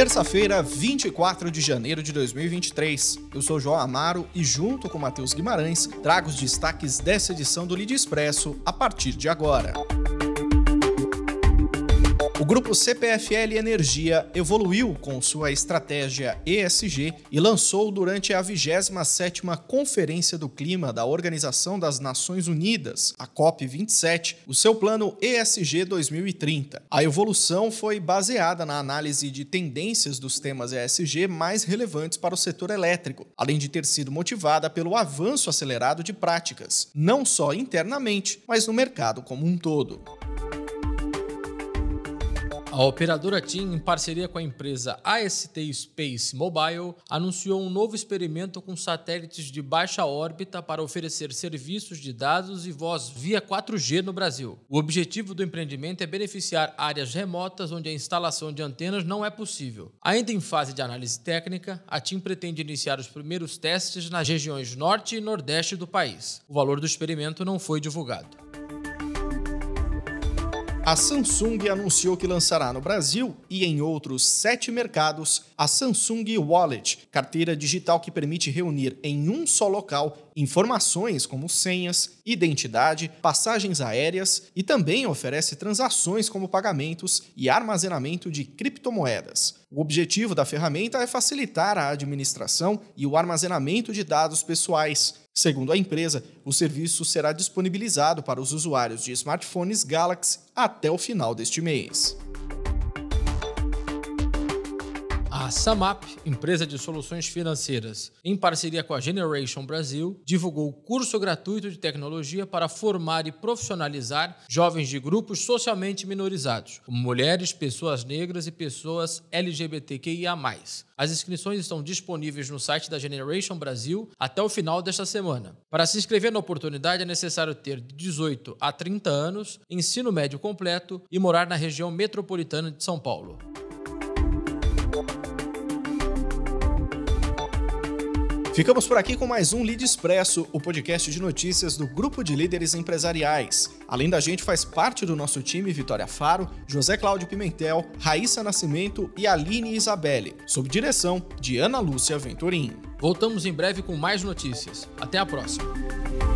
Terça-feira, 24 de janeiro de 2023. Eu sou João Amaro e, junto com Matheus Guimarães, trago os destaques dessa edição do Lide Expresso a partir de agora. O grupo CPFL Energia evoluiu com sua estratégia ESG e lançou durante a 27ª Conferência do Clima da Organização das Nações Unidas, a COP27, o seu plano ESG 2030. A evolução foi baseada na análise de tendências dos temas ESG mais relevantes para o setor elétrico, além de ter sido motivada pelo avanço acelerado de práticas, não só internamente, mas no mercado como um todo. A operadora TIM, em parceria com a empresa AST Space Mobile, anunciou um novo experimento com satélites de baixa órbita para oferecer serviços de dados e voz via 4G no Brasil. O objetivo do empreendimento é beneficiar áreas remotas onde a instalação de antenas não é possível. Ainda em fase de análise técnica, a TIM pretende iniciar os primeiros testes nas regiões norte e nordeste do país. O valor do experimento não foi divulgado. A Samsung anunciou que lançará no Brasil e em outros sete mercados a Samsung Wallet, carteira digital que permite reunir em um só local informações como senhas, identidade, passagens aéreas e também oferece transações como pagamentos e armazenamento de criptomoedas. O objetivo da ferramenta é facilitar a administração e o armazenamento de dados pessoais. Segundo a empresa, o serviço será disponibilizado para os usuários de smartphones Galaxy até o final deste mês. A Samap, empresa de soluções financeiras, em parceria com a Generation Brasil, divulgou curso gratuito de tecnologia para formar e profissionalizar jovens de grupos socialmente minorizados, como mulheres, pessoas negras e pessoas LGBTQIA+. As inscrições estão disponíveis no site da Generation Brasil até o final desta semana. Para se inscrever na oportunidade é necessário ter de 18 a 30 anos, ensino médio completo e morar na região metropolitana de São Paulo. Ficamos por aqui com mais um Lead Expresso, o podcast de notícias do Grupo de Líderes Empresariais. Além da gente, faz parte do nosso time Vitória Faro, José Cláudio Pimentel, Raíssa Nascimento e Aline Isabelle, sob direção de Ana Lúcia Venturim. Voltamos em breve com mais notícias. Até a próxima!